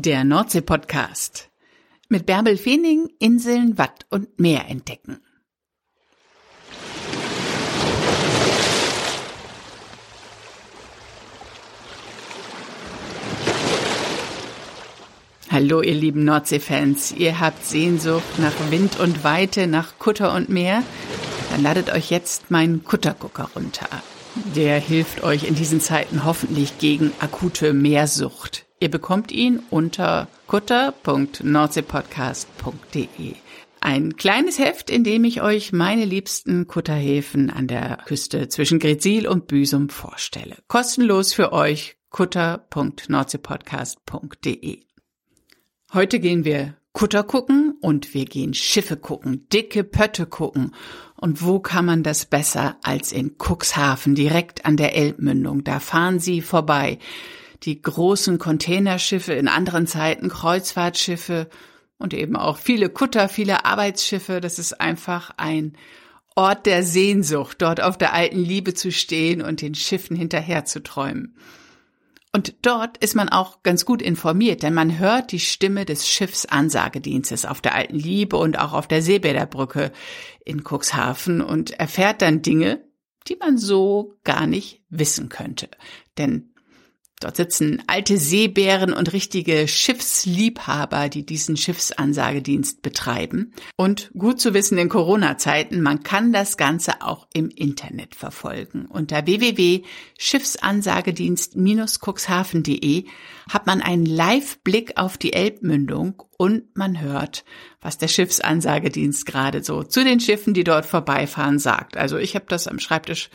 Der Nordsee-Podcast. Mit Bärbel Feening Inseln, Watt und Meer entdecken. Hallo, ihr lieben Nordsee-Fans. Ihr habt Sehnsucht nach Wind und Weite, nach Kutter und Meer? Dann ladet euch jetzt meinen Kuttergucker runter. Der hilft euch in diesen Zeiten hoffentlich gegen akute Meersucht. Ihr bekommt ihn unter kutter.nordseepodcast.de. Ein kleines Heft, in dem ich euch meine liebsten Kutterhäfen an der Küste zwischen Grezil und Büsum vorstelle. Kostenlos für euch kutter.nordseepodcast.de. Heute gehen wir Kutter gucken und wir gehen Schiffe gucken, dicke Pötte gucken. Und wo kann man das besser als in Cuxhaven, direkt an der Elbmündung? Da fahren sie vorbei die großen Containerschiffe, in anderen Zeiten Kreuzfahrtschiffe und eben auch viele Kutter, viele Arbeitsschiffe. Das ist einfach ein Ort der Sehnsucht, dort auf der alten Liebe zu stehen und den Schiffen hinterher zu träumen. Und dort ist man auch ganz gut informiert, denn man hört die Stimme des Schiffsansagedienstes auf der alten Liebe und auch auf der Seebäderbrücke in Cuxhaven und erfährt dann Dinge, die man so gar nicht wissen könnte. Denn Dort sitzen alte Seebären und richtige Schiffsliebhaber, die diesen Schiffsansagedienst betreiben. Und gut zu wissen in Corona-Zeiten, man kann das Ganze auch im Internet verfolgen. Unter www.schiffsansagedienst-cuxhaven.de hat man einen Live-Blick auf die Elbmündung und man hört, was der Schiffsansagedienst gerade so zu den Schiffen, die dort vorbeifahren, sagt. Also ich habe das am Schreibtisch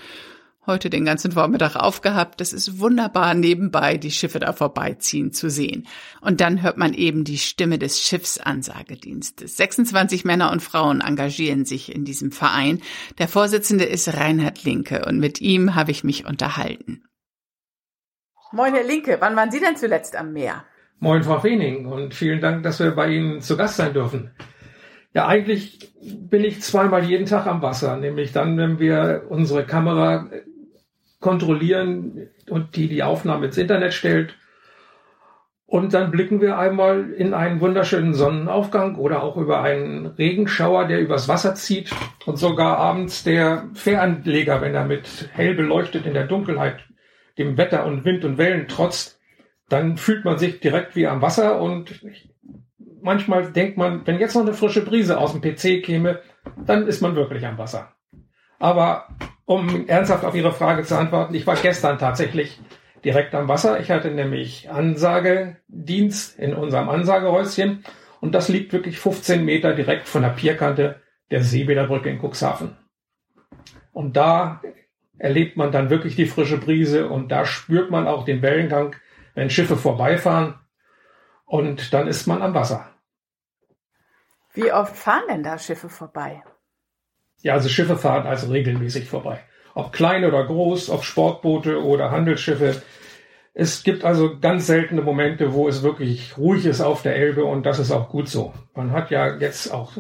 heute den ganzen Vormittag aufgehabt. Das ist wunderbar nebenbei die Schiffe da vorbeiziehen zu sehen. Und dann hört man eben die Stimme des Schiffsansagedienstes. 26 Männer und Frauen engagieren sich in diesem Verein. Der Vorsitzende ist Reinhard Linke und mit ihm habe ich mich unterhalten. Moin, Herr Linke, wann waren Sie denn zuletzt am Meer? Moin, Frau Feening, und vielen Dank, dass wir bei Ihnen zu Gast sein dürfen. Ja, eigentlich bin ich zweimal jeden Tag am Wasser, nämlich dann, wenn wir unsere Kamera kontrollieren und die die Aufnahme ins Internet stellt. Und dann blicken wir einmal in einen wunderschönen Sonnenaufgang oder auch über einen Regenschauer, der übers Wasser zieht. Und sogar abends der Fähranleger, wenn er mit hell beleuchtet in der Dunkelheit dem Wetter und Wind und Wellen trotzt, dann fühlt man sich direkt wie am Wasser und manchmal denkt man, wenn jetzt noch eine frische Brise aus dem PC käme, dann ist man wirklich am Wasser. Aber um ernsthaft auf Ihre Frage zu antworten, ich war gestern tatsächlich direkt am Wasser. Ich hatte nämlich Ansagedienst in unserem Ansagehäuschen und das liegt wirklich 15 Meter direkt von der Pierkante der Seebäderbrücke in Cuxhaven. Und da erlebt man dann wirklich die frische Brise und da spürt man auch den Wellengang, wenn Schiffe vorbeifahren und dann ist man am Wasser. Wie oft fahren denn da Schiffe vorbei? Ja, also Schiffe fahren also regelmäßig vorbei. Ob klein oder groß, ob Sportboote oder Handelsschiffe. Es gibt also ganz seltene Momente, wo es wirklich ruhig ist auf der Elbe und das ist auch gut so. Man hat ja jetzt auch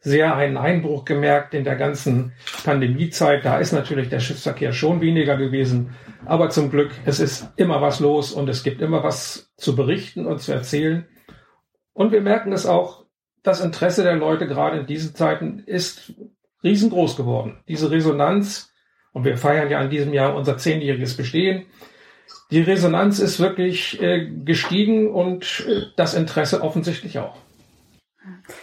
sehr einen Einbruch gemerkt in der ganzen Pandemiezeit. Da ist natürlich der Schiffsverkehr schon weniger gewesen. Aber zum Glück, es ist immer was los und es gibt immer was zu berichten und zu erzählen. Und wir merken es auch, das Interesse der Leute gerade in diesen Zeiten ist riesengroß geworden. Diese Resonanz, und wir feiern ja in diesem Jahr unser zehnjähriges Bestehen, die Resonanz ist wirklich äh, gestiegen und äh, das Interesse offensichtlich auch.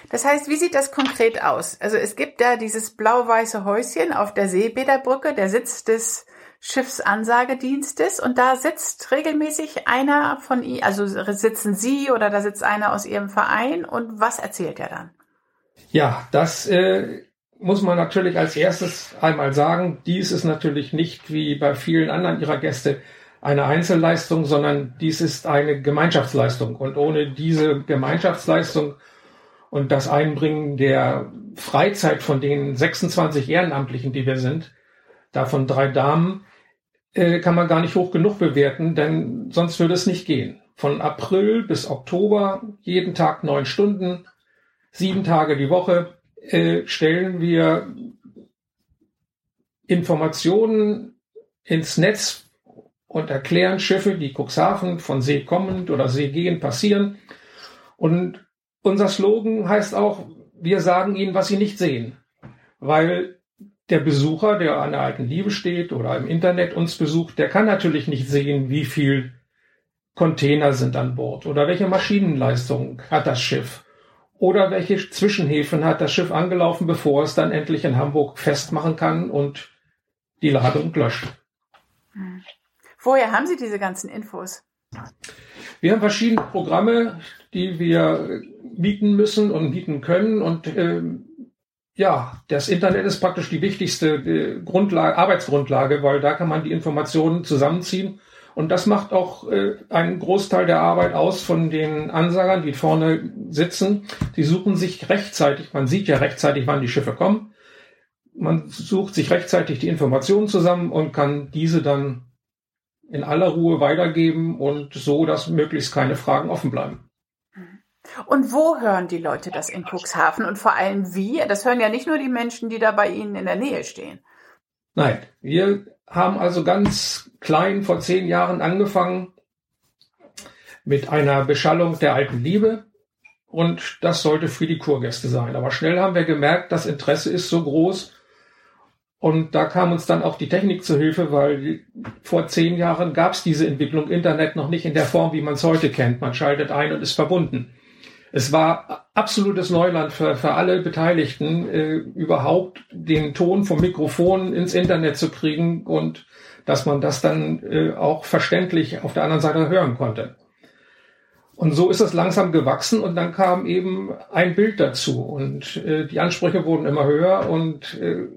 Das heißt, wie sieht das konkret aus? Also es gibt da dieses blau-weiße Häuschen auf der Seebäderbrücke, der Sitz des Schiffsansagedienstes und da sitzt regelmäßig einer von Ihnen, also sitzen Sie oder da sitzt einer aus Ihrem Verein und was erzählt er dann? Ja, das äh, muss man natürlich als erstes einmal sagen, dies ist natürlich nicht wie bei vielen anderen ihrer Gäste eine Einzelleistung, sondern dies ist eine Gemeinschaftsleistung. Und ohne diese Gemeinschaftsleistung und das Einbringen der Freizeit von den 26 Ehrenamtlichen, die wir sind, davon drei Damen, äh, kann man gar nicht hoch genug bewerten, denn sonst würde es nicht gehen. Von April bis Oktober jeden Tag neun Stunden, sieben Tage die Woche, äh, stellen wir Informationen ins Netz und erklären Schiffe, die Cuxhaven von See kommend oder See gehend passieren Und unser Slogan heißt auch, wir sagen ihnen, was sie nicht sehen. Weil der Besucher, der an der alten Liebe steht oder im Internet uns besucht, der kann natürlich nicht sehen, wie viel Container sind an Bord oder welche Maschinenleistung hat das Schiff oder welche Zwischenhäfen hat das Schiff angelaufen, bevor es dann endlich in Hamburg festmachen kann und die Ladung löscht. Woher haben Sie diese ganzen Infos? Wir haben verschiedene Programme, die wir bieten müssen und bieten können. Und äh, ja, das Internet ist praktisch die wichtigste äh, Grundlage, Arbeitsgrundlage, weil da kann man die Informationen zusammenziehen. Und das macht auch äh, einen Großteil der Arbeit aus von den Ansagern, die vorne sitzen. Die suchen sich rechtzeitig, man sieht ja rechtzeitig, wann die Schiffe kommen. Man sucht sich rechtzeitig die Informationen zusammen und kann diese dann in aller Ruhe weitergeben und so, dass möglichst keine Fragen offen bleiben. Und wo hören die Leute das in Cuxhaven und vor allem wie? Das hören ja nicht nur die Menschen, die da bei Ihnen in der Nähe stehen. Nein, wir haben also ganz klein vor zehn Jahren angefangen mit einer Beschallung der alten Liebe. Und das sollte für die Kurgäste sein. Aber schnell haben wir gemerkt, das Interesse ist so groß, und da kam uns dann auch die Technik zu Hilfe, weil vor zehn Jahren gab es diese Entwicklung Internet noch nicht in der Form, wie man es heute kennt. Man schaltet ein und ist verbunden. Es war absolutes Neuland für, für alle Beteiligten, äh, überhaupt den Ton vom Mikrofon ins Internet zu kriegen und dass man das dann äh, auch verständlich auf der anderen Seite hören konnte. Und so ist es langsam gewachsen und dann kam eben ein Bild dazu und äh, die Ansprüche wurden immer höher und äh,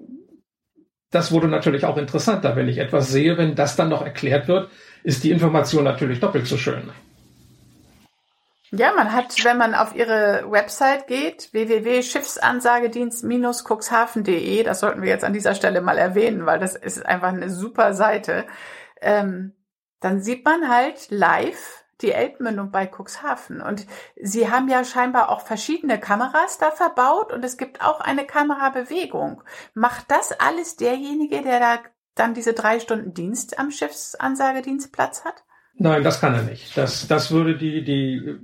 das wurde natürlich auch interessanter, wenn ich etwas sehe, wenn das dann noch erklärt wird, ist die Information natürlich doppelt so schön. Ja, man hat, wenn man auf ihre Website geht, www.schiffsansagedienst-cuxhaven.de, das sollten wir jetzt an dieser Stelle mal erwähnen, weil das ist einfach eine super Seite, ähm, dann sieht man halt live, die Elbmündung bei Cuxhaven. Und Sie haben ja scheinbar auch verschiedene Kameras da verbaut und es gibt auch eine Kamerabewegung. Macht das alles derjenige, der da dann diese drei Stunden Dienst am Schiffsansagedienstplatz hat? Nein, das kann er nicht. Das, das würde die, die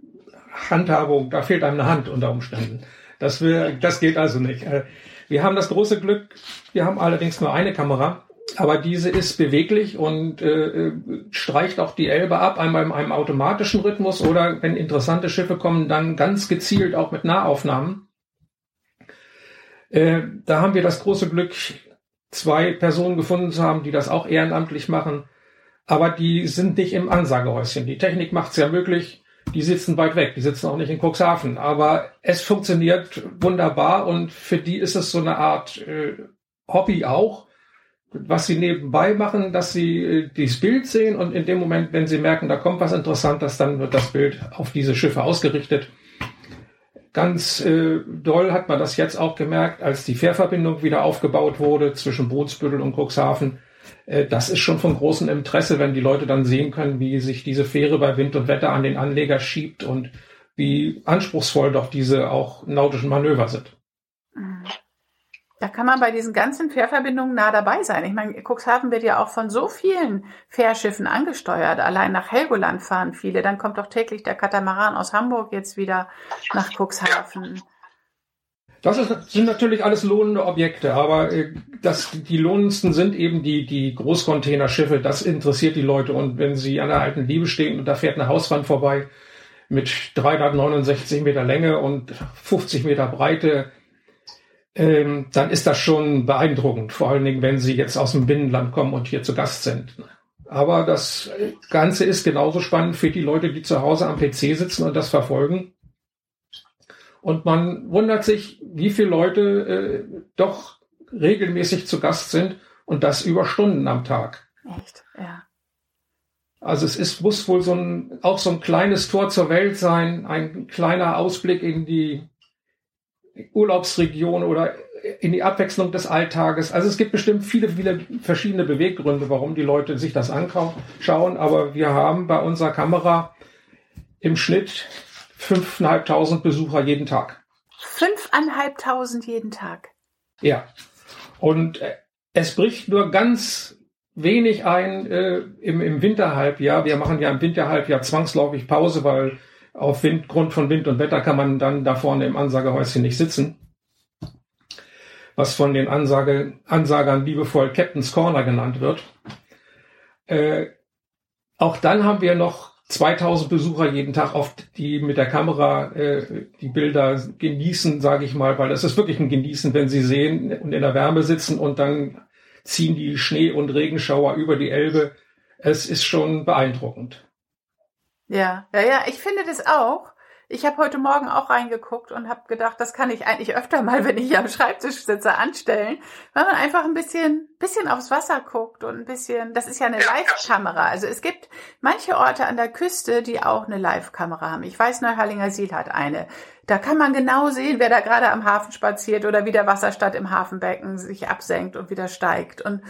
Handhabung, da fehlt einem eine Hand unter Umständen. Das, wir, das geht also nicht. Äh, wir haben das große Glück, wir haben allerdings nur eine Kamera aber diese ist beweglich und äh, streicht auch die Elbe ab, einmal in einem automatischen Rhythmus oder wenn interessante Schiffe kommen, dann ganz gezielt auch mit Nahaufnahmen. Äh, da haben wir das große Glück, zwei Personen gefunden zu haben, die das auch ehrenamtlich machen. Aber die sind nicht im Ansagehäuschen. Die Technik macht es ja möglich. Die sitzen weit weg. Die sitzen auch nicht in Cuxhaven. Aber es funktioniert wunderbar und für die ist es so eine Art äh, Hobby auch was sie nebenbei machen, dass sie äh, dieses Bild sehen und in dem Moment, wenn sie merken, da kommt was Interessantes, dann wird das Bild auf diese Schiffe ausgerichtet. Ganz äh, doll hat man das jetzt auch gemerkt, als die Fährverbindung wieder aufgebaut wurde zwischen Bootsbüttel und Cuxhaven. Äh, das ist schon von großem Interesse, wenn die Leute dann sehen können, wie sich diese Fähre bei Wind und Wetter an den Anleger schiebt und wie anspruchsvoll doch diese auch nautischen Manöver sind. Da kann man bei diesen ganzen Fährverbindungen nah dabei sein. Ich meine, Cuxhaven wird ja auch von so vielen Fährschiffen angesteuert. Allein nach Helgoland fahren viele. Dann kommt doch täglich der Katamaran aus Hamburg jetzt wieder nach Cuxhaven. Das ist, sind natürlich alles lohnende Objekte, aber äh, das, die lohnendsten sind eben die, die Großcontainerschiffe. Das interessiert die Leute. Und wenn sie an der alten Liebe stehen und da fährt eine Hauswand vorbei mit 369 Meter Länge und 50 Meter Breite, ähm, dann ist das schon beeindruckend, vor allen Dingen, wenn sie jetzt aus dem Binnenland kommen und hier zu Gast sind. Aber das Ganze ist genauso spannend für die Leute, die zu Hause am PC sitzen und das verfolgen. Und man wundert sich, wie viele Leute äh, doch regelmäßig zu Gast sind und das über Stunden am Tag. Echt, ja. Also es ist, muss wohl so ein, auch so ein kleines Tor zur Welt sein, ein kleiner Ausblick in die Urlaubsregion oder in die Abwechslung des Alltages. Also es gibt bestimmt viele, viele verschiedene Beweggründe, warum die Leute sich das anschauen. Aber wir haben bei unserer Kamera im Schnitt fünfeinhalbtausend Besucher jeden Tag. Fünfeinhalbtausend jeden Tag. Ja. Und äh, es bricht nur ganz wenig ein äh, im, im Winterhalbjahr. Wir machen ja im Winterhalbjahr zwangsläufig Pause, weil Auf Wind, Grund von Wind und Wetter kann man dann da vorne im Ansagehäuschen nicht sitzen. Was von den Ansage, Ansagern liebevoll Captain's Corner genannt wird. Äh, auch dann haben wir noch 2000 Besucher jeden Tag oft, die mit der Kamera äh, die Bilder genießen, sage ich mal, weil es ist wirklich ein Genießen, wenn sie sehen und in der Wärme sitzen und dann ziehen die Schnee- und Regenschauer über die Elbe. Es ist schon beeindruckend. Ja, ja, ja, ich finde das auch. Ich habe heute Morgen auch reingeguckt und habe gedacht, das kann ich eigentlich öfter mal, wenn ich hier am Schreibtisch sitze, anstellen, weil man einfach ein bisschen, bisschen aufs Wasser guckt und ein bisschen, das ist ja eine Live-Kamera. Also es gibt manche Orte an der Küste, die auch eine Live-Kamera haben. Ich weiß, Neuharlinger Siel hat eine. Da kann man genau sehen, wer da gerade am Hafen spaziert oder wie der Wasserstand im Hafenbecken sich absenkt und wieder steigt. Und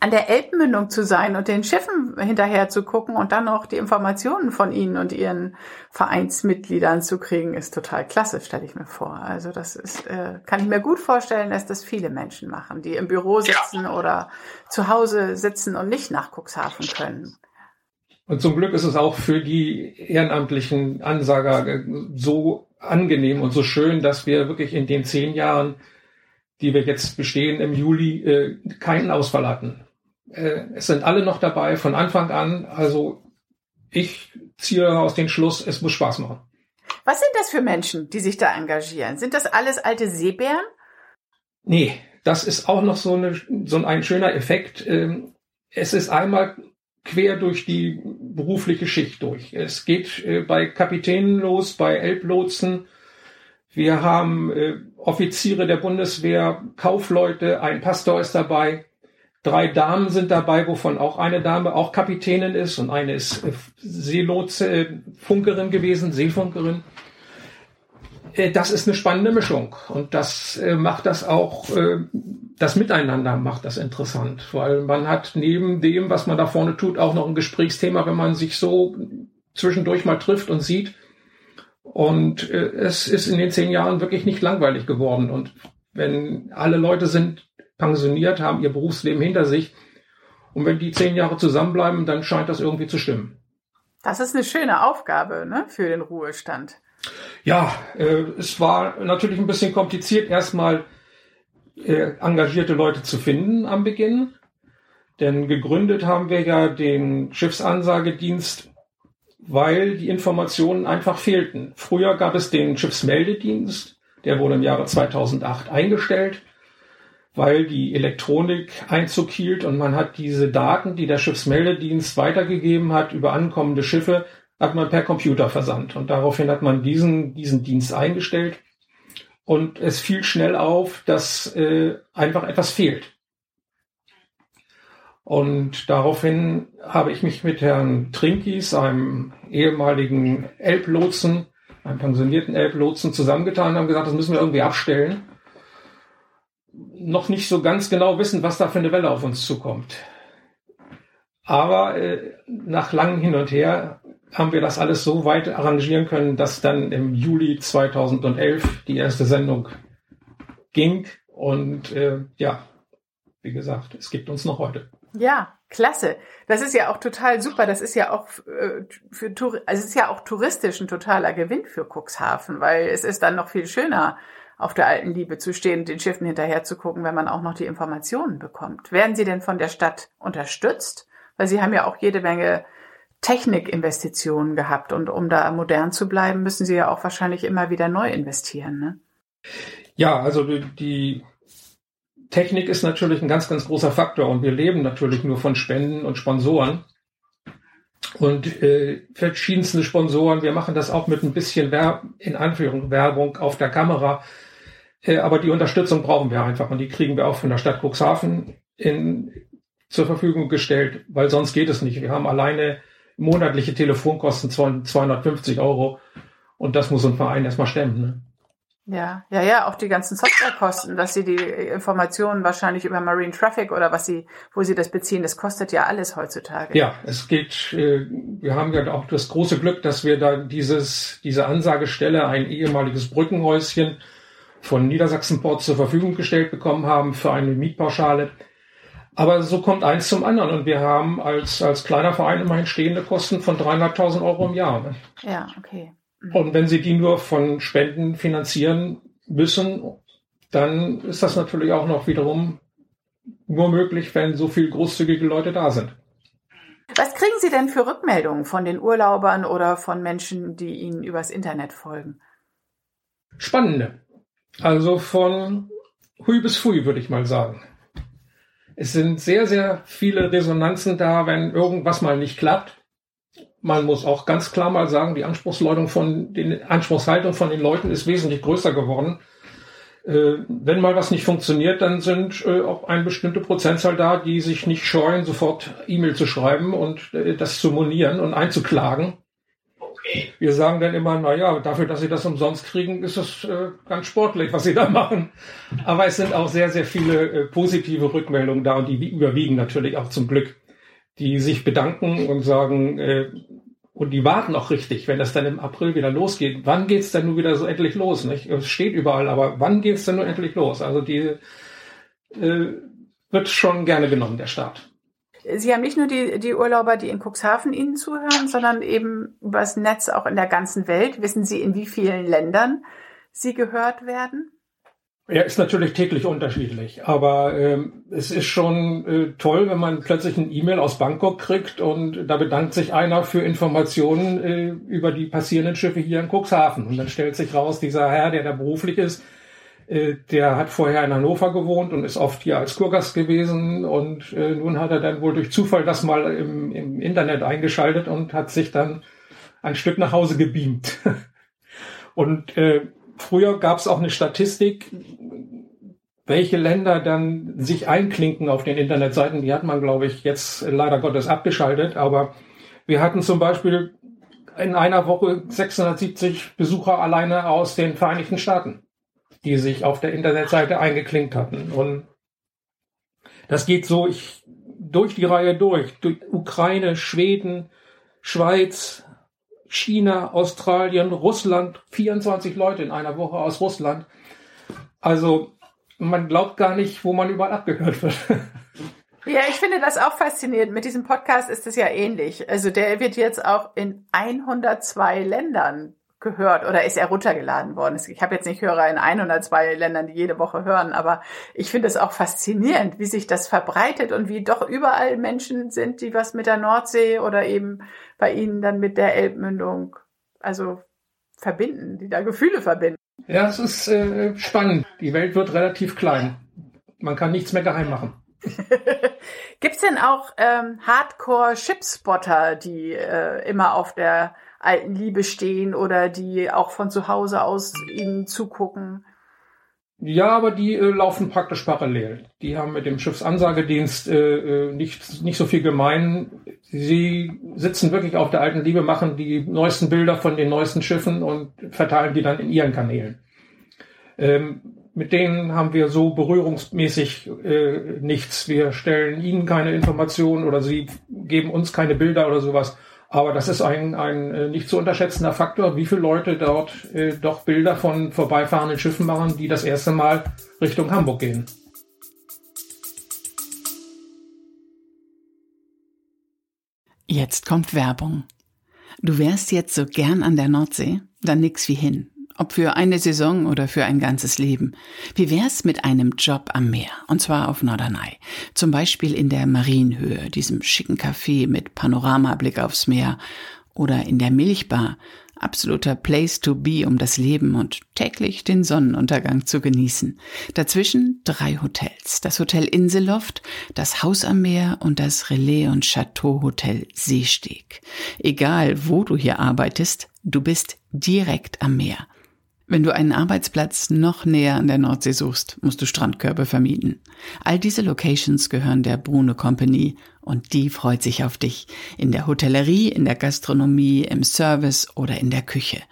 an der Elbmündung zu sein und den Schiffen hinterher zu gucken und dann noch die Informationen von ihnen und ihren Vereinsmitgliedern zu kriegen, ist total klasse, stelle ich mir vor. Also das ist, äh, kann ich mir gut vorstellen, dass das viele Menschen machen, die im Büro sitzen ja. oder zu Hause sitzen und nicht nach Cuxhaven können. Und zum Glück ist es auch für die ehrenamtlichen Ansager so angenehm und so schön, dass wir wirklich in den zehn Jahren die wir jetzt bestehen im Juli, äh, keinen Ausfall hatten. Äh, es sind alle noch dabei von Anfang an. Also ich ziehe aus den Schluss, es muss Spaß machen. Was sind das für Menschen, die sich da engagieren? Sind das alles alte Seebären? Nee, das ist auch noch so, eine, so ein schöner Effekt. Ähm, es ist einmal quer durch die berufliche Schicht durch. Es geht äh, bei Kapitänen los, bei Elblotsen, wir haben äh, Offiziere der Bundeswehr, Kaufleute, ein Pastor ist dabei, drei Damen sind dabei, wovon auch eine Dame auch Kapitänin ist und eine ist äh, Seelotse, äh, gewesen, Seefunkerin. Äh, das ist eine spannende Mischung und das macht das auch, das Miteinander macht das interessant, weil man hat neben dem, was man da vorne tut, auch noch ein Gesprächsthema, wenn man sich so zwischendurch mal trifft und sieht, und es ist in den zehn Jahren wirklich nicht langweilig geworden. Und wenn alle Leute sind pensioniert, haben ihr Berufsleben hinter sich, und wenn die zehn Jahre zusammenbleiben, dann scheint das irgendwie zu stimmen. Das ist eine schöne Aufgabe ne, für den Ruhestand. Ja, äh, es war natürlich ein bisschen kompliziert, erstmal äh, engagierte Leute zu finden am Beginn. Denn gegründet haben wir ja den Schiffsansagedienst weil die Informationen einfach fehlten. Früher gab es den Schiffsmeldedienst, der wurde im Jahre 2008 eingestellt, weil die Elektronik Einzug hielt und man hat diese Daten, die der Schiffsmeldedienst weitergegeben hat über ankommende Schiffe, hat man per Computer versandt. Und daraufhin hat man diesen, diesen Dienst eingestellt. Und es fiel schnell auf, dass äh, einfach etwas fehlt. Und daraufhin habe ich mich mit Herrn Trinkis, einem ehemaligen Elblotsen, einem pensionierten Elblotsen, zusammengetan und haben gesagt, das müssen wir irgendwie abstellen. Noch nicht so ganz genau wissen, was da für eine Welle auf uns zukommt. Aber äh, nach langem Hin und Her haben wir das alles so weit arrangieren können, dass dann im Juli 2011 die erste Sendung ging. Und äh, ja, wie gesagt, es gibt uns noch heute. Ja, klasse. Das ist ja auch total super. Das ist ja auch äh, für also es ist ja auch touristisch ein totaler Gewinn für Cuxhaven, weil es ist dann noch viel schöner, auf der alten Liebe zu stehen den Schiffen hinterher zu gucken, wenn man auch noch die Informationen bekommt. Werden Sie denn von der Stadt unterstützt? Weil Sie haben ja auch jede Menge Technikinvestitionen gehabt und um da modern zu bleiben, müssen Sie ja auch wahrscheinlich immer wieder neu investieren. Ne? Ja, also die Technik ist natürlich ein ganz, ganz großer Faktor und wir leben natürlich nur von Spenden und Sponsoren. Und äh, verschiedenste Sponsoren, wir machen das auch mit ein bisschen Werb in Anführung Werbung auf der Kamera. Äh, aber die Unterstützung brauchen wir einfach und die kriegen wir auch von der Stadt Cuxhaven in, zur Verfügung gestellt, weil sonst geht es nicht. Wir haben alleine monatliche Telefonkosten 250 Euro und das muss ein Verein erstmal stemmen. Ne? Ja, ja, ja, auch die ganzen Softwarekosten, dass sie die Informationen wahrscheinlich über Marine Traffic oder was sie, wo sie das beziehen, das kostet ja alles heutzutage. Ja, es geht, äh, wir haben ja auch das große Glück, dass wir da dieses, diese Ansagestelle, ein ehemaliges Brückenhäuschen von Niedersachsenport zur Verfügung gestellt bekommen haben für eine Mietpauschale. Aber so kommt eins zum anderen und wir haben als, als kleiner Verein immerhin stehende Kosten von 300.000 Euro im Jahr. Ne? Ja, okay. Mhm. Und wenn Sie die nur von Spenden finanzieren müssen, dann ist das natürlich auch noch wiederum nur möglich, wenn so viel großzügige Leute da sind. Was kriegen Sie denn für Rückmeldungen von den Urlaubern oder von Menschen, die Ihnen übers Internet folgen? Spannende. Also von Hui bis Fui, würde ich mal sagen. Es sind sehr, sehr viele Resonanzen da, wenn irgendwas mal nicht klappt. Man muss auch ganz klar mal sagen, die Anspruchshaltung von den, Anspruchshaltung von den Leuten ist wesentlich größer geworden. Äh, wenn mal was nicht funktioniert, dann sind äh, auch eine bestimmte Prozentzahl da, die sich nicht scheuen, sofort E-Mail zu schreiben und äh, das zu monieren und einzuklagen. Wir sagen dann immer, na ja, dafür, dass sie das umsonst kriegen, ist es äh, ganz sportlich, was sie da machen. Aber es sind auch sehr, sehr viele äh, positive Rückmeldungen da und die überwiegen natürlich auch zum Glück, die sich bedanken und sagen, äh, und die warten auch richtig, wenn das dann im April wieder losgeht. Wann geht's denn nun wieder so endlich los? Nicht? Es steht überall, aber wann geht's denn nun endlich los? Also die äh, wird schon gerne genommen, der Start. Sie haben nicht nur die, die Urlauber, die in Cuxhaven Ihnen zuhören, sondern eben übers Netz auch in der ganzen Welt. Wissen Sie, in wie vielen Ländern Sie gehört werden? Er ist natürlich täglich unterschiedlich, aber ähm, es ist schon äh, toll, wenn man plötzlich ein E-Mail aus Bangkok kriegt und da bedankt sich einer für Informationen äh, über die passierenden Schiffe hier in Cuxhaven. Und dann stellt sich raus, dieser Herr, der da beruflich ist, der hat vorher in Hannover gewohnt und ist oft hier als Kurgast gewesen und äh, nun hat er dann wohl durch Zufall das mal im, im Internet eingeschaltet und hat sich dann ein Stück nach Hause gebeamt. und äh, Früher gab es auch eine Statistik, welche Länder dann sich einklinken auf den Internetseiten. Die hat man, glaube ich, jetzt leider Gottes abgeschaltet. Aber wir hatten zum Beispiel in einer Woche 670 Besucher alleine aus den Vereinigten Staaten, die sich auf der Internetseite eingeklinkt hatten. Und das geht so ich, durch die Reihe durch. durch Ukraine, Schweden, Schweiz, China, Australien, Russland, 24 Leute in einer Woche aus Russland. Also man glaubt gar nicht, wo man überall abgehört wird. Ja, ich finde das auch faszinierend. Mit diesem Podcast ist es ja ähnlich. Also der wird jetzt auch in 102 Ländern gehört oder ist er runtergeladen worden? Ich habe jetzt nicht Hörer in 102 Ländern, die jede Woche hören, aber ich finde es auch faszinierend, wie sich das verbreitet und wie doch überall Menschen sind, die was mit der Nordsee oder eben bei ihnen dann mit der Elbmündung, also verbinden, die da Gefühle verbinden. Ja, es ist äh, spannend. Die Welt wird relativ klein. Man kann nichts mehr geheim machen. Gibt's denn auch ähm, Hardcore-Shipspotter, die äh, immer auf der alten Liebe stehen oder die auch von zu Hause aus ihnen zugucken. Ja, aber die äh, laufen praktisch parallel. Die haben mit dem Schiffsansagedienst äh, äh, nicht, nicht so viel gemein. Sie sitzen wirklich auf der alten Liebe, machen die neuesten Bilder von den neuesten Schiffen und verteilen die dann in ihren Kanälen. Ähm, mit denen haben wir so berührungsmäßig äh, nichts. Wir stellen ihnen keine Informationen oder sie geben uns keine Bilder oder sowas. Aber das ist ein, ein äh, nicht zu unterschätzender Faktor, wie viele Leute dort äh, doch Bilder von vorbeifahrenden Schiffen machen, die das erste Mal Richtung Hamburg gehen. Jetzt kommt Werbung. Du wärst jetzt so gern an der Nordsee? Dann nix wie hin. Ob für eine Saison oder für ein ganzes Leben. Wie wär's mit einem Job am Meer? Und zwar auf Norderney. Zum Beispiel in der Marienhöhe, diesem schicken Café mit Panoramablick aufs Meer. Oder in der Milchbar. Absoluter Place to be, um das Leben und täglich den Sonnenuntergang zu genießen. Dazwischen drei Hotels. Das Hotel Inselloft, das Haus am Meer und das Relais und Chateau Hotel Seesteg. Egal, wo du hier arbeitest, du bist direkt am Meer. Wenn du einen Arbeitsplatz noch näher an der Nordsee suchst, musst du Strandkörbe vermieten. All diese Locations gehören der Brune Company und die freut sich auf dich. In der Hotellerie, in der Gastronomie, im Service oder in der Küche.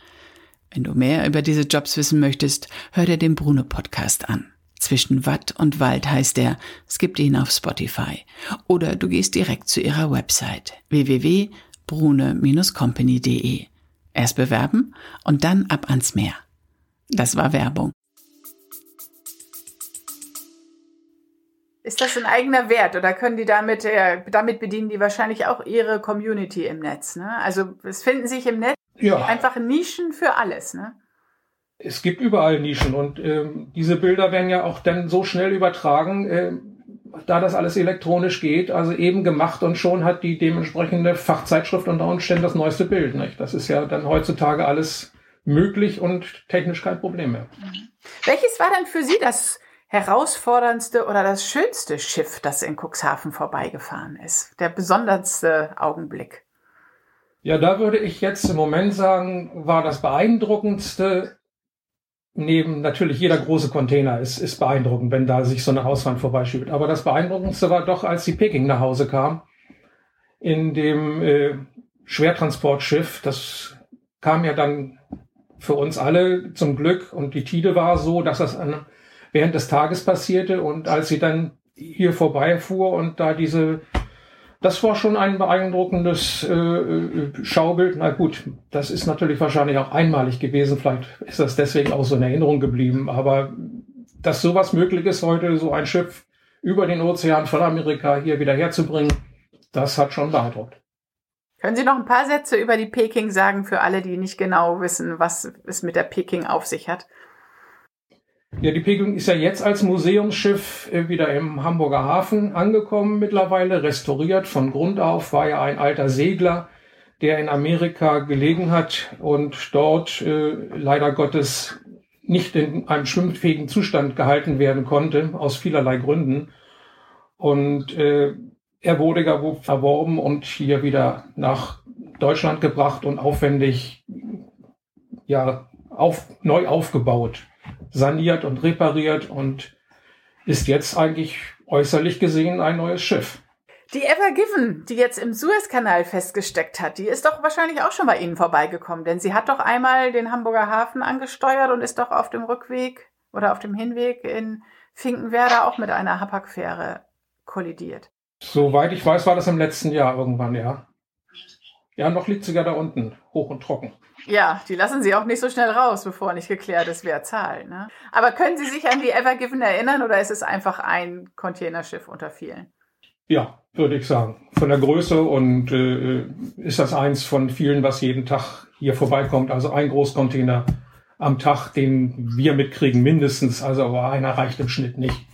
Wenn du mehr über diese Jobs wissen möchtest, hör dir den Brune Podcast an. Zwischen Watt und Wald heißt er. Es gibt ihn auf Spotify. Oder du gehst direkt zu ihrer Website www.brune-company.de. Erst bewerben und dann ab ans Meer. Das war Werbung. Ist das ein eigener Wert oder können die damit, äh, damit bedienen die wahrscheinlich auch ihre Community im Netz? Ne? Also es finden sich im Netz ja. einfach Nischen für alles. Ne? Es gibt überall Nischen und ähm, diese Bilder werden ja auch dann so schnell übertragen, äh, da das alles elektronisch geht, also eben gemacht und schon hat die dementsprechende Fachzeitschrift unter Umständen das neueste Bild. Nicht? Das ist ja dann heutzutage alles möglich und technisch kein Problem mehr. Mhm. Welches war denn für Sie das herausforderndste oder das schönste Schiff, das in Cuxhaven vorbeigefahren ist? Der besonderste Augenblick? Ja, da würde ich jetzt im Moment sagen, war das beeindruckendste neben natürlich jeder große Container ist, ist beeindruckend, wenn da sich so eine Hauswand vorbeischiebt. Aber das beeindruckendste war doch, als die Peking nach Hause kam, in dem äh, Schwertransportschiff. Das kam ja dann für uns alle zum Glück und die Tide war so, dass das an, während des Tages passierte und als sie dann hier vorbeifuhr und da diese das war schon ein beeindruckendes äh, äh, Schaubild. Na gut, das ist natürlich wahrscheinlich auch einmalig gewesen. Vielleicht ist das deswegen auch so in Erinnerung geblieben. Aber dass sowas möglich ist, heute so ein Schiff über den Ozean von Amerika hier wieder herzubringen, das hat schon beeindruckt. Können Sie noch ein paar Sätze über die Peking sagen für alle, die nicht genau wissen, was es mit der Peking auf sich hat? Ja, die Peking ist ja jetzt als Museumsschiff äh, wieder im Hamburger Hafen angekommen mittlerweile, restauriert von Grund auf, war ja ein alter Segler, der in Amerika gelegen hat und dort äh, leider Gottes nicht in einem schwimmfähigen Zustand gehalten werden konnte, aus vielerlei Gründen. Und äh, er wurde gar erworben und hier wieder nach Deutschland gebracht und aufwendig ja auf, neu aufgebaut saniert und repariert und ist jetzt eigentlich äußerlich gesehen ein neues Schiff. Die Ever Given, die jetzt im Suezkanal festgesteckt hat, die ist doch wahrscheinlich auch schon bei Ihnen vorbeigekommen, denn sie hat doch einmal den Hamburger Hafen angesteuert und ist doch auf dem Rückweg oder auf dem Hinweg in Finkenwerder auch mit einer Hapag-Fähre kollidiert. Soweit ich weiß, war das im letzten Jahr irgendwann, ja. Ja, noch liegt sie ja da unten, hoch und trocken. Ja, die lassen sie auch nicht so schnell raus, bevor nicht geklärt ist, wer zahlt. Ne? Aber können Sie sich an die Ever Given erinnern oder ist es einfach ein Containerschiff unter vielen? Ja, würde ich sagen. Von der Größe und äh, ist das eins von vielen, was jeden Tag hier vorbeikommt. Also ein Großcontainer am Tag, den wir mitkriegen, mindestens. Also aber einer reicht im Schnitt nicht.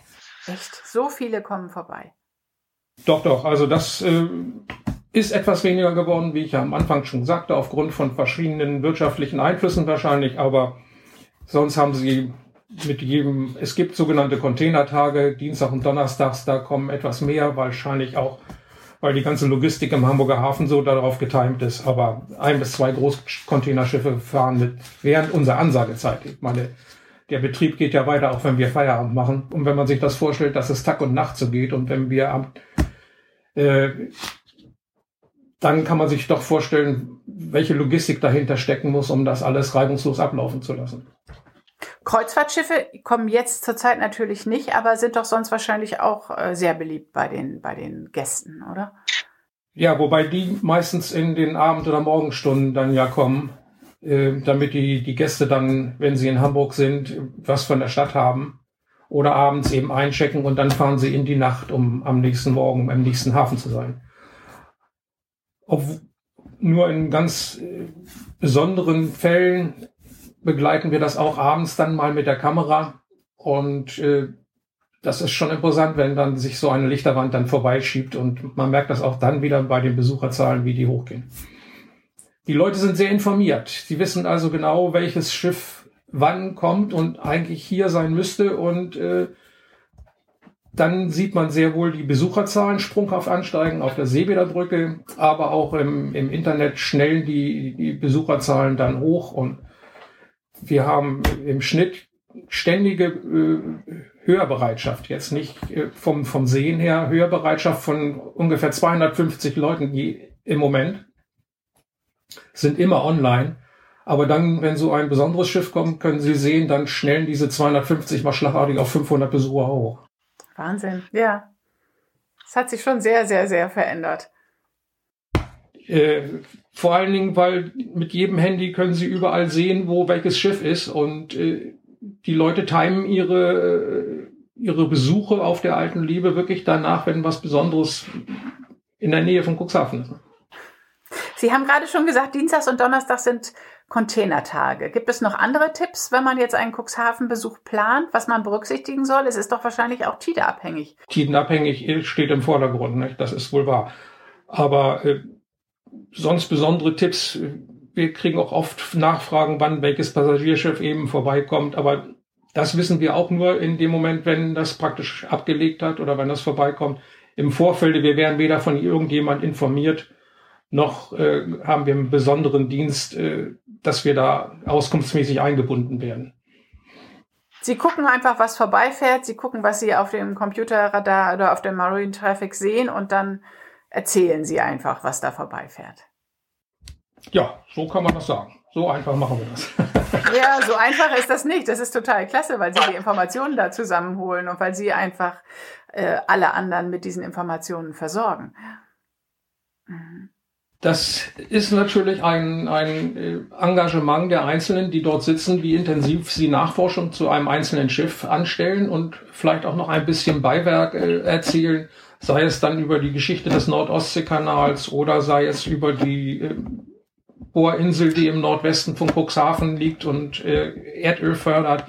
Echt? So viele kommen vorbei? Doch, doch. Also das äh, ist etwas weniger geworden, wie ich ja am Anfang schon sagte, aufgrund von verschiedenen wirtschaftlichen Einflüssen wahrscheinlich, aber sonst haben sie mit jedem, es gibt sogenannte Containertage, Dienstag und Donnerstags, da kommen etwas mehr, wahrscheinlich auch, weil die ganze Logistik im Hamburger Hafen so darauf getimt ist, aber ein bis zwei Großcontainerschiffe fahren mit während unserer Ansagezeit. Ich meine, der Betrieb geht ja weiter, auch wenn wir Feierabend machen. Und wenn man sich das vorstellt, dass es Tag und Nacht so geht und wenn wir am äh, dann kann man sich doch vorstellen, welche Logistik dahinter stecken muss, um das alles reibungslos ablaufen zu lassen. Kreuzfahrtschiffe kommen jetzt zurzeit natürlich nicht, aber sind doch sonst wahrscheinlich auch äh, sehr beliebt bei den, bei den Gästen, oder? Ja, wobei die meistens in den Abend- oder Morgenstunden dann ja kommen, äh, damit die, die Gäste dann, wenn sie in Hamburg sind, was von der Stadt haben oder abends eben einchecken und dann fahren sie in die Nacht, um am nächsten Morgen im nächsten Hafen zu sein ob nur in ganz äh, besonderen Fällen begleiten wir das auch abends dann mal mit der Kamera und äh, das ist schon imposant, wenn dann sich so eine Lichterwand dann vorbeischiebt und man merkt das auch dann wieder bei den Besucherzahlen, wie die hochgehen. Die Leute sind sehr informiert. Sie wissen also genau, welches Schiff wann kommt und eigentlich hier sein müsste und äh, dann sieht man sehr wohl die Besucherzahlen sprunghaft ansteigen auf der Seebäderbrücke, aber auch im, im Internet schnellen die, die Besucherzahlen dann hoch und wir haben im Schnitt ständige äh, Hörbereitschaft, jetzt nicht äh, vom, vom Sehen her, Hörbereitschaft von ungefähr 250 Leuten die im Moment, sind immer online. Aber dann, wenn so ein besonderes Schiff kommt, können Sie sehen, dann schnellen diese 250 mal schlagartig auf 500 Besucher hoch. Wahnsinn, ja. Es hat sich schon sehr, sehr, sehr verändert. Äh, vor allen Dingen, weil mit jedem Handy können sie überall sehen, wo welches Schiff ist und äh, die Leute timen ihre ihre Besuche auf der alten Liebe wirklich danach, wenn was Besonderes in der Nähe von Cuxhaven ist. Sie haben gerade schon gesagt, Dienstags und Donnerstags sind Containertage. Gibt es noch andere Tipps, wenn man jetzt einen Cuxhaven-Besuch plant, was man berücksichtigen soll? Es ist doch wahrscheinlich auch tideabhängig. Tidenabhängig steht im Vordergrund, nicht? das ist wohl wahr. Aber äh, sonst besondere Tipps. Wir kriegen auch oft Nachfragen, wann welches Passagierschiff eben vorbeikommt. Aber das wissen wir auch nur in dem Moment, wenn das praktisch abgelegt hat oder wenn das vorbeikommt. Im Vorfeld, wir werden weder von irgendjemand informiert, noch äh, haben wir einen besonderen Dienst, äh, dass wir da auskunftsmäßig eingebunden werden. Sie gucken einfach, was vorbeifährt. Sie gucken, was Sie auf dem Computerradar oder auf dem Marine Traffic sehen und dann erzählen Sie einfach, was da vorbeifährt. Ja, so kann man das sagen. So einfach machen wir das. ja, so einfach ist das nicht. Das ist total klasse, weil Sie die Informationen da zusammenholen und weil Sie einfach äh, alle anderen mit diesen Informationen versorgen. Mhm. Das ist natürlich ein, ein äh, Engagement der Einzelnen, die dort sitzen, wie intensiv sie Nachforschung zu einem einzelnen Schiff anstellen und vielleicht auch noch ein bisschen Beiwerk äh, erzählen, sei es dann über die Geschichte des Nordostseekanals oder sei es über die äh, Bohrinsel, die im Nordwesten von Cuxhaven liegt und äh, Erdöl fördert.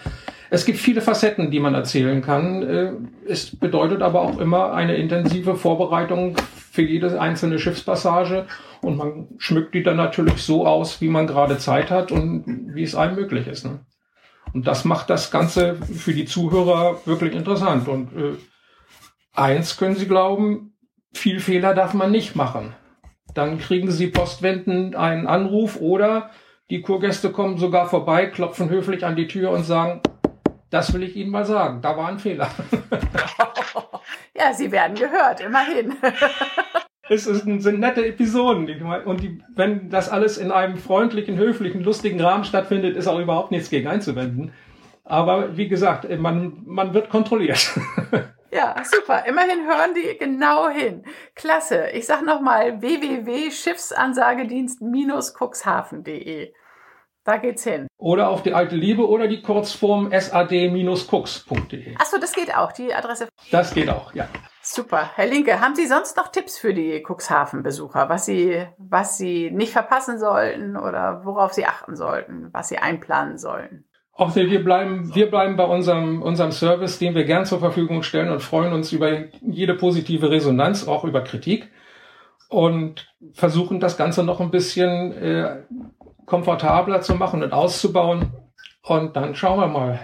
Es gibt viele Facetten, die man erzählen kann. Es bedeutet aber auch immer eine intensive Vorbereitung für jede einzelne Schiffspassage und man schmückt die dann natürlich so aus, wie man gerade Zeit hat und wie es einem möglich ist. Ne? Und das macht das Ganze für die Zuhörer wirklich interessant. Und äh, eins können Sie glauben, viel Fehler darf man nicht machen. Dann kriegen Sie postwendend einen Anruf oder die Kurgäste kommen sogar vorbei, klopfen höflich an die Tür und sagen, das will ich Ihnen mal sagen, da war ein Fehler. ja, Sie werden gehört, immerhin. es ist, sind nette Episoden. Und die, wenn das alles in einem freundlichen, höflichen, lustigen Rahmen stattfindet, ist auch überhaupt nichts gegen einzuwenden. Aber wie gesagt, man, man wird kontrolliert. Ja, super. Immerhin hören die genau hin. Klasse. Ich sag nochmal www.schiffsansagedienst-cuxhaven.de. Da geht's hin. Oder auf die alte Liebe oder die Kurzform sad-cux.de. Achso, das geht auch, die Adresse. Das geht auch, ja. Super. Herr Linke, haben Sie sonst noch Tipps für die Cuxhaven-Besucher, was sie, was sie nicht verpassen sollten oder worauf sie achten sollten, was sie einplanen sollen? Auch wir bleiben, wir bleiben bei unserem, unserem Service, den wir gern zur Verfügung stellen und freuen uns über jede positive Resonanz, auch über Kritik und versuchen das Ganze noch ein bisschen äh, komfortabler zu machen und auszubauen. Und dann schauen wir mal.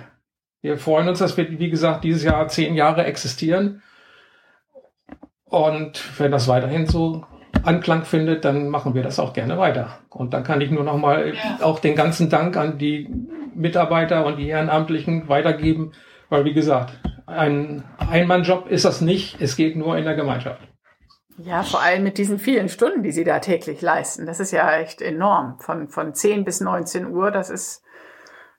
Wir freuen uns, dass wir, wie gesagt, dieses Jahr zehn Jahre existieren. Und wenn das weiterhin so Anklang findet, dann machen wir das auch gerne weiter. Und dann kann ich nur noch mal ja. auch den ganzen Dank an die Mitarbeiter und die Ehrenamtlichen weitergeben, weil wie gesagt, ein Einmannjob ist das nicht. Es geht nur in der Gemeinschaft. Ja, vor allem mit diesen vielen Stunden, die Sie da täglich leisten. Das ist ja echt enorm. Von, von 10 bis 19 Uhr, das ist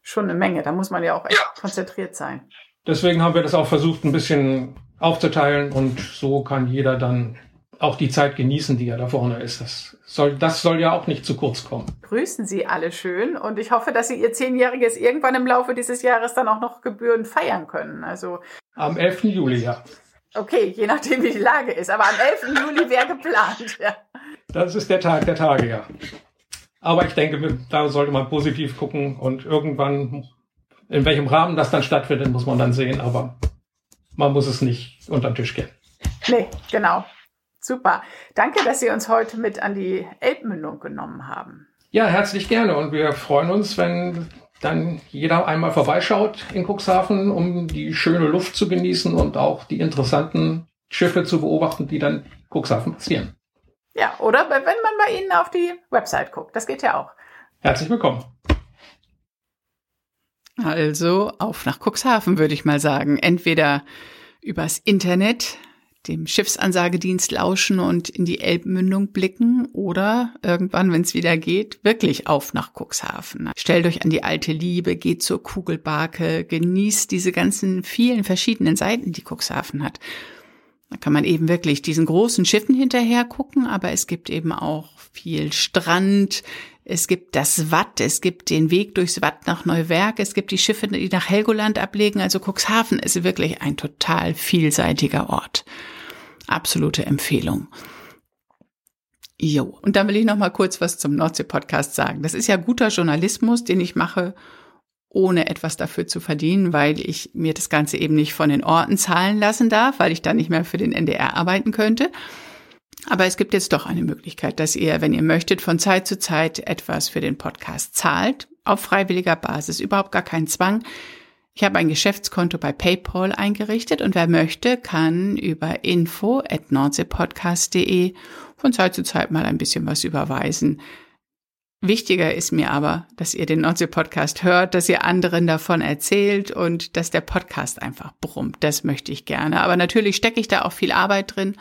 schon eine Menge. Da muss man ja auch echt ja. konzentriert sein. Deswegen haben wir das auch versucht, ein bisschen aufzuteilen und so kann jeder dann auch die Zeit genießen, die ja da vorne ist. Das soll, das soll ja auch nicht zu kurz kommen. Grüßen Sie alle schön und ich hoffe, dass Sie Ihr Zehnjähriges irgendwann im Laufe dieses Jahres dann auch noch gebührend feiern können. Also am 11. Juli, ja. Okay, je nachdem, wie die Lage ist. Aber am 11. Juli wäre geplant. Ja. Das ist der Tag der Tage, ja. Aber ich denke, da sollte man positiv gucken und irgendwann, in welchem Rahmen das dann stattfindet, muss man dann sehen. Aber man muss es nicht unter den Tisch gehen. Nee, genau. Super. Danke, dass Sie uns heute mit an die Elbmündung genommen haben. Ja, herzlich gerne. Und wir freuen uns, wenn dann jeder einmal vorbeischaut in Cuxhaven, um die schöne Luft zu genießen und auch die interessanten Schiffe zu beobachten, die dann Cuxhaven passieren. Ja, oder wenn man bei Ihnen auf die Website guckt. Das geht ja auch. Herzlich willkommen. Also auf nach Cuxhaven, würde ich mal sagen. Entweder übers Internet dem Schiffsansagedienst lauschen und in die Elbmündung blicken oder irgendwann, wenn es wieder geht, wirklich auf nach Cuxhaven. Stellt euch an die alte Liebe, geht zur Kugelbarke, genießt diese ganzen vielen verschiedenen Seiten, die Cuxhaven hat. Da kann man eben wirklich diesen großen Schiffen hinterher gucken, aber es gibt eben auch viel Strand, es gibt das Watt, es gibt den Weg durchs Watt nach Neuwerk, es gibt die Schiffe, die nach Helgoland ablegen. Also Cuxhaven ist wirklich ein total vielseitiger Ort. Absolute Empfehlung. Jo, und dann will ich noch mal kurz was zum Nordsee-Podcast sagen. Das ist ja guter Journalismus, den ich mache, ohne etwas dafür zu verdienen, weil ich mir das Ganze eben nicht von den Orten zahlen lassen darf, weil ich dann nicht mehr für den NDR arbeiten könnte. Aber es gibt jetzt doch eine Möglichkeit, dass ihr, wenn ihr möchtet, von Zeit zu Zeit etwas für den Podcast zahlt, auf freiwilliger Basis, überhaupt gar kein Zwang. Ich habe ein Geschäftskonto bei PayPal eingerichtet und wer möchte, kann über info at nordseepodcast.de von Zeit zu Zeit mal ein bisschen was überweisen. Wichtiger ist mir aber, dass ihr den Nordsee-Podcast hört, dass ihr anderen davon erzählt und dass der Podcast einfach brummt. Das möchte ich gerne. Aber natürlich stecke ich da auch viel Arbeit drin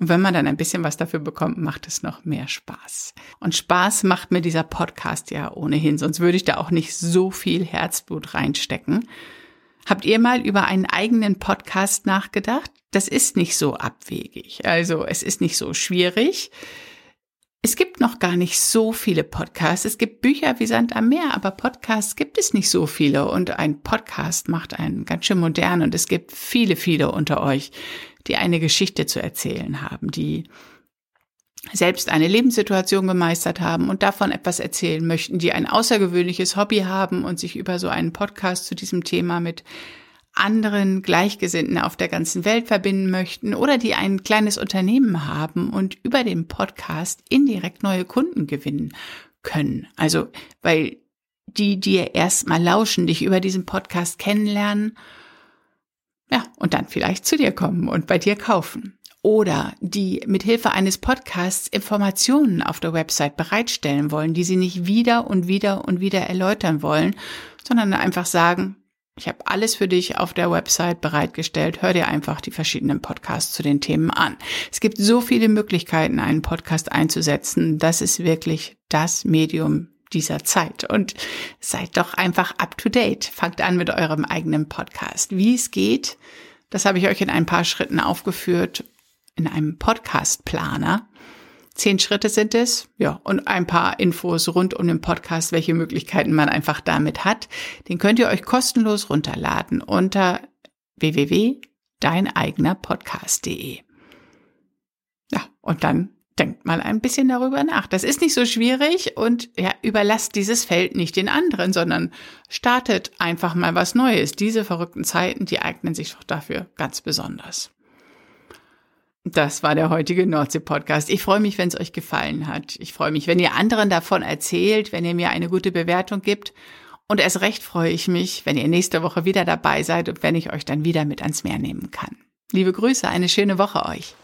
und wenn man dann ein bisschen was dafür bekommt, macht es noch mehr Spaß. Und Spaß macht mir dieser Podcast ja ohnehin, sonst würde ich da auch nicht so viel Herzblut reinstecken. Habt ihr mal über einen eigenen Podcast nachgedacht? Das ist nicht so abwegig. Also es ist nicht so schwierig. Es gibt noch gar nicht so viele Podcasts. Es gibt Bücher wie Sand am Meer, aber Podcasts gibt es nicht so viele. Und ein Podcast macht einen ganz schön modern. Und es gibt viele, viele unter euch, die eine Geschichte zu erzählen haben, die selbst eine Lebenssituation gemeistert haben und davon etwas erzählen möchten, die ein außergewöhnliches Hobby haben und sich über so einen Podcast zu diesem Thema mit anderen Gleichgesinnten auf der ganzen Welt verbinden möchten oder die ein kleines Unternehmen haben und über den Podcast indirekt neue Kunden gewinnen können. Also, weil die dir erstmal lauschen, dich über diesen Podcast kennenlernen ja, und dann vielleicht zu dir kommen und bei dir kaufen. Oder die mit Hilfe eines Podcasts Informationen auf der Website bereitstellen wollen, die sie nicht wieder und wieder und wieder erläutern wollen, sondern einfach sagen, ich habe alles für dich auf der Website bereitgestellt. Hör dir einfach die verschiedenen Podcasts zu den Themen an. Es gibt so viele Möglichkeiten, einen Podcast einzusetzen. Das ist wirklich das Medium dieser Zeit. Und seid doch einfach up to date. Fangt an mit eurem eigenen Podcast. Wie es geht, das habe ich euch in ein paar Schritten aufgeführt in einem Podcast-Planer. Zehn Schritte sind es, ja, und ein paar Infos rund um den Podcast, welche Möglichkeiten man einfach damit hat. Den könnt ihr euch kostenlos runterladen unter www.deineigenerpodcast.de. Ja, und dann denkt mal ein bisschen darüber nach. Das ist nicht so schwierig und ja, überlasst dieses Feld nicht den anderen, sondern startet einfach mal was Neues. Diese verrückten Zeiten, die eignen sich doch dafür ganz besonders. Das war der heutige Nordsee-Podcast. Ich freue mich, wenn es euch gefallen hat. Ich freue mich, wenn ihr anderen davon erzählt, wenn ihr mir eine gute Bewertung gibt. Und erst recht freue ich mich, wenn ihr nächste Woche wieder dabei seid und wenn ich euch dann wieder mit ans Meer nehmen kann. Liebe Grüße, eine schöne Woche euch.